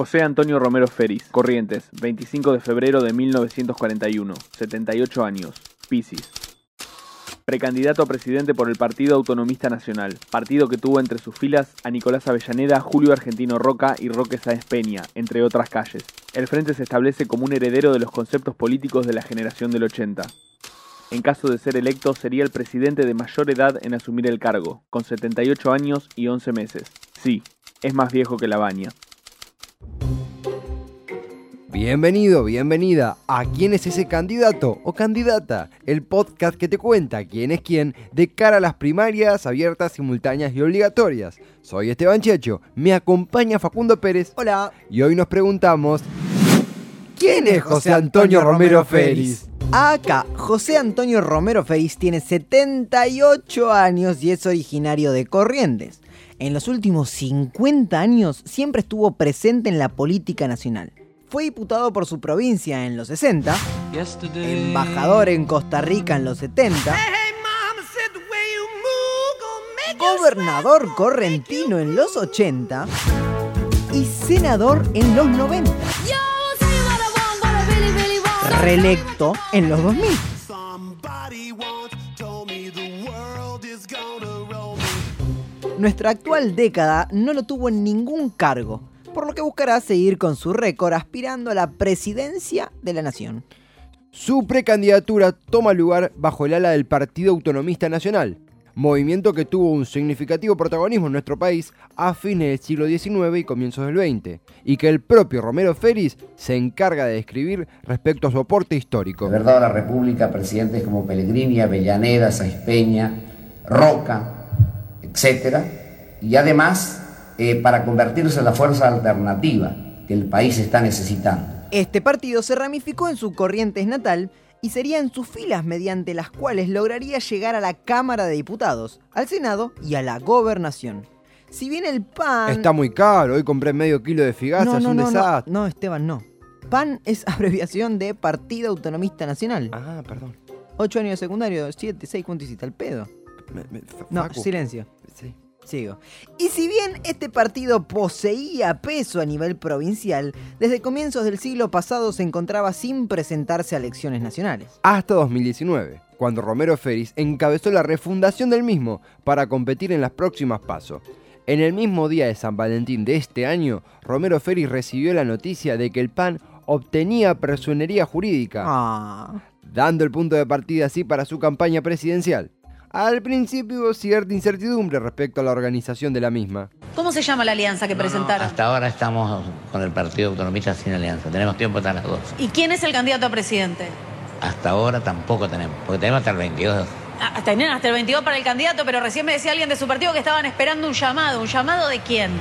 José Antonio Romero Feris, Corrientes, 25 de febrero de 1941, 78 años, Piscis. Precandidato a presidente por el Partido Autonomista Nacional, partido que tuvo entre sus filas a Nicolás Avellaneda, Julio Argentino Roca y Roque Sáenz Peña, entre otras calles. El frente se establece como un heredero de los conceptos políticos de la generación del 80. En caso de ser electo, sería el presidente de mayor edad en asumir el cargo, con 78 años y 11 meses. Sí, es más viejo que la baña. Bienvenido, bienvenida a ¿Quién es ese candidato o candidata? El podcast que te cuenta quién es quién de cara a las primarias abiertas, simultáneas y obligatorias. Soy Esteban Checho, me acompaña Facundo Pérez. Hola. Y hoy nos preguntamos ¿Quién es José Antonio Romero Félix? Acá, José Antonio Romero Félix tiene 78 años y es originario de Corrientes. En los últimos 50 años siempre estuvo presente en la política nacional. Fue diputado por su provincia en los 60, embajador en Costa Rica en los 70, gobernador correntino en los 80 y senador en los 90. Reelecto en los 2000. Nuestra actual década no lo tuvo en ningún cargo, por lo que buscará seguir con su récord aspirando a la presidencia de la nación. Su precandidatura toma lugar bajo el ala del Partido Autonomista Nacional, movimiento que tuvo un significativo protagonismo en nuestro país a fines del siglo XIX y comienzos del XX, y que el propio Romero Feris se encarga de describir respecto a su aporte histórico. De verdad, la República, presidentes como Pellegrini, Avellaneda, Saiz Peña, Roca, etc. Y además eh, para convertirse en la fuerza alternativa que el país está necesitando. Este partido se ramificó en su Corrientes natal y sería en sus filas mediante las cuales lograría llegar a la Cámara de Diputados, al Senado y a la Gobernación. Si bien el PAN... Está muy caro, hoy compré medio kilo de figaza, no, es no, un no, desastre. No, Esteban, no. PAN es abreviación de Partido Autonomista Nacional. Ah, perdón. Ocho años de secundario, siete, seis, ¿cuánto hiciste? ¿Al pedo? Me- me- No, silencio. Sí. Sigo. Y si bien este partido poseía peso a nivel provincial, desde comienzos del siglo pasado se encontraba sin presentarse a elecciones nacionales. Hasta 2019, cuando Romero Feris encabezó la refundación del mismo para competir en las próximas pasos. En el mismo día de San Valentín de este año, Romero Feris recibió la noticia de que el PAN obtenía personería jurídica, Ah. dando el punto de partida así para su campaña presidencial. Al principio hubo cierta incertidumbre respecto a la organización de la misma. ¿Cómo se llama la alianza que presentaron? Hasta ahora estamos con el Partido Autonomista sin alianza. Tenemos tiempo hasta las 12. ¿Y quién es el candidato a presidente? Hasta ahora tampoco tenemos, porque tenemos hasta el 22. Ah, Tenían hasta el 22 para el candidato, pero recién me decía alguien de su partido que estaban esperando un llamado. ¿Un llamado de quién?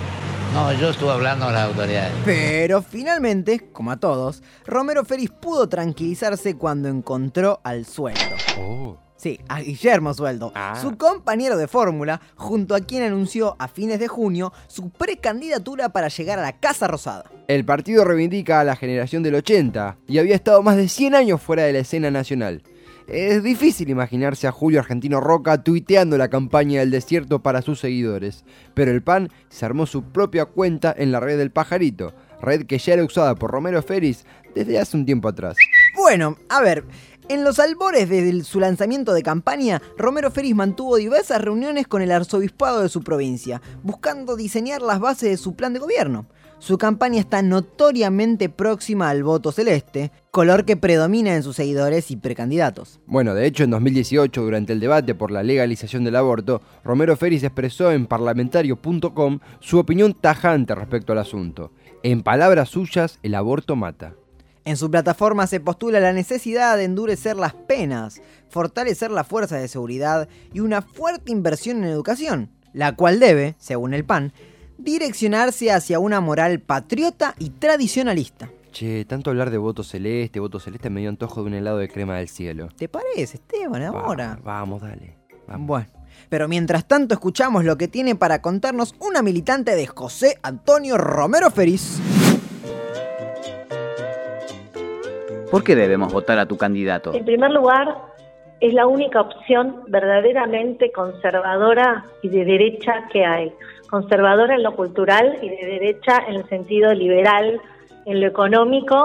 No, yo estuve hablando con las autoridades. Pero finalmente, como a todos, Romero Feris pudo tranquilizarse cuando encontró al sueldo. Oh. Sí, a Guillermo Sueldo, Ah. su compañero de fórmula, junto a quien anunció a fines de junio su precandidatura para llegar a la Casa Rosada. El partido reivindica a la generación del 80 y había estado más de 100 años fuera de la escena nacional. Es difícil imaginarse a Julio Argentino Roca tuiteando la campaña del desierto para sus seguidores, pero el PAN se armó su propia cuenta en la red del pajarito, red que ya era usada por Romero Feris desde hace un tiempo atrás. Bueno, a ver, en los albores de su lanzamiento de campaña, Romero Feris mantuvo diversas reuniones con el arzobispado de su provincia, buscando diseñar las bases de su plan de gobierno. Su campaña está notoriamente próxima al voto celeste, color que predomina en sus seguidores y precandidatos. Bueno, de hecho en 2018, durante el debate por la legalización del aborto, Romero Feris expresó en parlamentario.com su opinión tajante respecto al asunto. En palabras suyas, el aborto mata. En su plataforma se postula la necesidad de endurecer las penas, fortalecer las fuerzas de seguridad y una fuerte inversión en educación, la cual debe, según el PAN, direccionarse hacia una moral patriota y tradicionalista. Che, tanto hablar de voto celeste, voto celeste me dio antojo de un helado de crema del cielo. ¿Te parece, Esteban, ahora? Va- vamos, dale. Vamos. Bueno, pero mientras tanto escuchamos lo que tiene para contarnos una militante de José Antonio Romero Feriz. ¿Por qué debemos votar a tu candidato? En primer lugar, es la única opción verdaderamente conservadora y de derecha que hay. conservadora en lo cultural y de derecha en el sentido liberal en lo económico,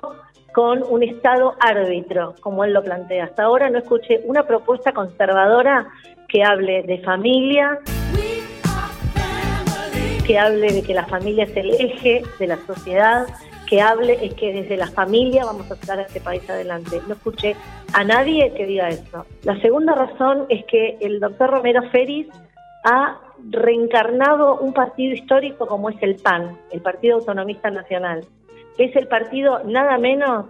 con un Estado árbitro, como él lo plantea. Hasta ahora no escuché una propuesta conservadora que hable de familia, que hable de que la familia es el eje de la sociedad, que hable es que desde la familia vamos a sacar a este país adelante. No escuché a nadie que diga eso. La segunda razón es que el doctor Romero Feris ha reencarnado un partido histórico como es el PAN, el Partido Autonomista Nacional. Es el partido nada menos,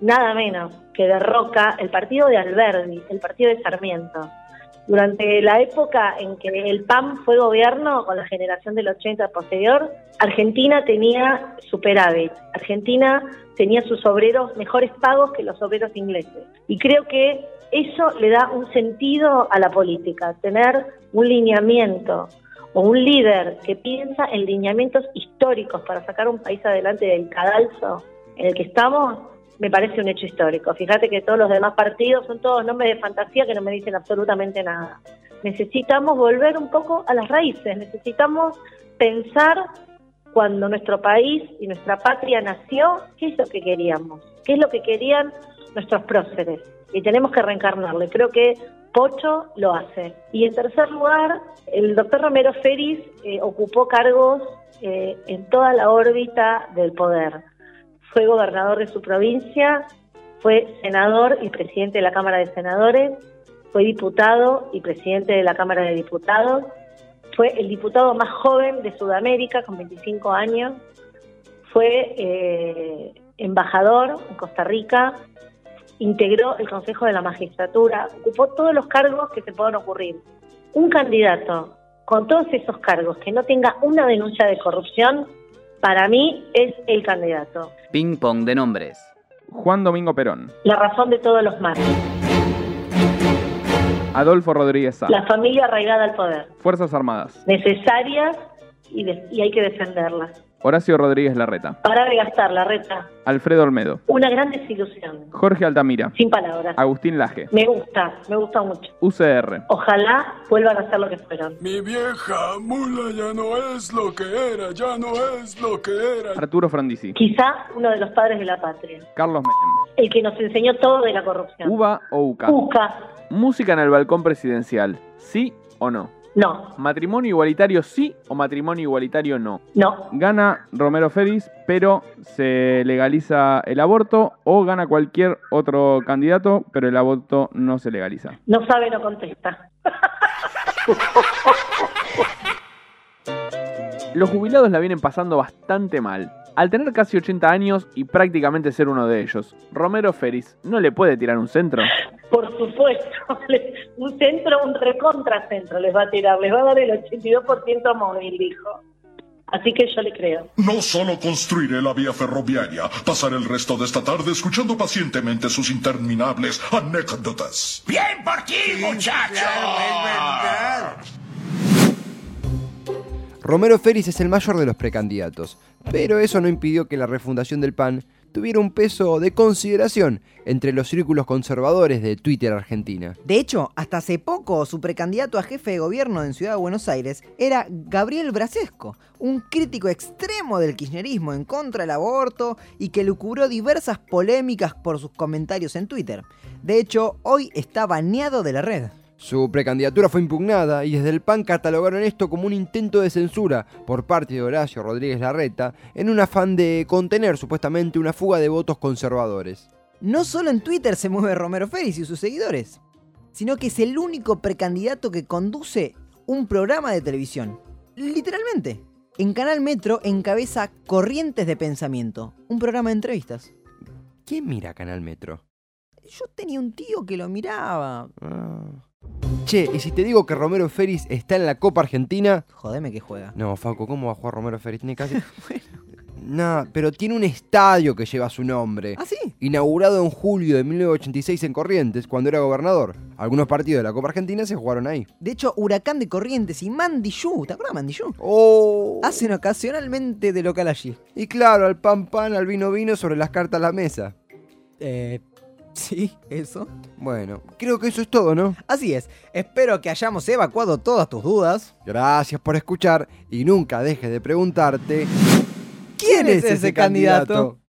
nada menos que derroca el partido de Alberdi, el partido de Sarmiento. Durante la época en que el PAN fue gobierno, con la generación del 80 posterior, Argentina tenía superávit. Argentina tenía sus obreros mejores pagos que los obreros ingleses. Y creo que eso le da un sentido a la política, tener un lineamiento o un líder que piensa en lineamientos históricos para sacar un país adelante del cadalso en el que estamos, me parece un hecho histórico. Fíjate que todos los demás partidos son todos nombres de fantasía que no me dicen absolutamente nada. Necesitamos volver un poco a las raíces, necesitamos pensar cuando nuestro país y nuestra patria nació, qué es lo que queríamos, qué es lo que querían nuestros próceres. Y tenemos que reencarnarlo. Y creo que Pocho lo hace. Y en tercer lugar, el doctor Romero Feris eh, ocupó cargos eh, en toda la órbita del poder fue gobernador de su provincia, fue senador y presidente de la Cámara de Senadores, fue diputado y presidente de la Cámara de Diputados, fue el diputado más joven de Sudamérica con 25 años, fue eh, embajador en Costa Rica, integró el Consejo de la Magistratura, ocupó todos los cargos que se puedan ocurrir. Un candidato con todos esos cargos que no tenga una denuncia de corrupción para mí es el candidato. Ping pong de nombres. Juan Domingo Perón. La razón de todos los males. Adolfo Rodríguez Sá. La familia arraigada al poder. Fuerzas Armadas. Necesarias y, de- y hay que defenderlas. Horacio Rodríguez Larreta. Para de gastar la reta. Alfredo Olmedo. Una gran desilusión. Jorge Altamira. Sin palabras. Agustín Laje. Me gusta, me gusta mucho. UCR. Ojalá vuelvan a ser lo que fueron. Mi vieja mula ya no es lo que era, ya no es lo que era. Arturo Frondizi. Quizá uno de los padres de la patria. Carlos Menem. El que nos enseñó todo de la corrupción. UBA o UCA. Uca. Música en el balcón presidencial. ¿Sí o no? No, ¿Matrimonio igualitario sí o matrimonio igualitario no? no. Gana Romero Feris, pero se legaliza el aborto o gana cualquier otro candidato, pero el aborto no se legaliza. No sabe, no contesta. Los jubilados la vienen pasando bastante mal. Al tener casi 80 años y prácticamente ser uno de ellos, Romero Feris no le puede tirar un centro. Por supuesto, un centro, un recontracentro les va a tirar, les va a dar el 82% móvil, dijo. Así que yo le creo. No solo construiré la vía ferroviaria, pasaré el resto de esta tarde escuchando pacientemente sus interminables anécdotas. Bien por ti, muchacho. Romero Feris es el mayor de los precandidatos, pero eso no impidió que la refundación del PAN tuviera un peso de consideración entre los círculos conservadores de Twitter Argentina. De hecho, hasta hace poco su precandidato a jefe de gobierno en Ciudad de Buenos Aires era Gabriel Brasesco, un crítico extremo del kirchnerismo en contra del aborto y que lucubró diversas polémicas por sus comentarios en Twitter. De hecho, hoy está baneado de la red. Su precandidatura fue impugnada y desde el PAN catalogaron esto como un intento de censura por parte de Horacio Rodríguez Larreta en un afán de contener supuestamente una fuga de votos conservadores. No solo en Twitter se mueve Romero Feris y sus seguidores, sino que es el único precandidato que conduce un programa de televisión. Literalmente. En Canal Metro encabeza Corrientes de Pensamiento, un programa de entrevistas. ¿Quién mira Canal Metro? Yo tenía un tío que lo miraba. Ah. Che, y si te digo que Romero Feris está en la Copa Argentina. Jodeme que juega. No, Faco, ¿cómo va a jugar Romero Feris? Tiene casi. Nah, pero tiene un estadio que lleva su nombre. ¿Ah, sí? Inaugurado en julio de 1986 en Corrientes, cuando era gobernador. Algunos partidos de la Copa Argentina se jugaron ahí. De hecho, Huracán de Corrientes y Mandiyú, ¿te acuerdas de Mandiyú? ¡Oh! Hacen ocasionalmente de local allí. Y claro, al pan pan, al vino vino, sobre las cartas a la mesa. Eh, Sí, eso. Bueno, creo que eso es todo, ¿no? Así es. Espero que hayamos evacuado todas tus dudas. Gracias por escuchar y nunca dejes de preguntarte ¿Quién es ese candidato?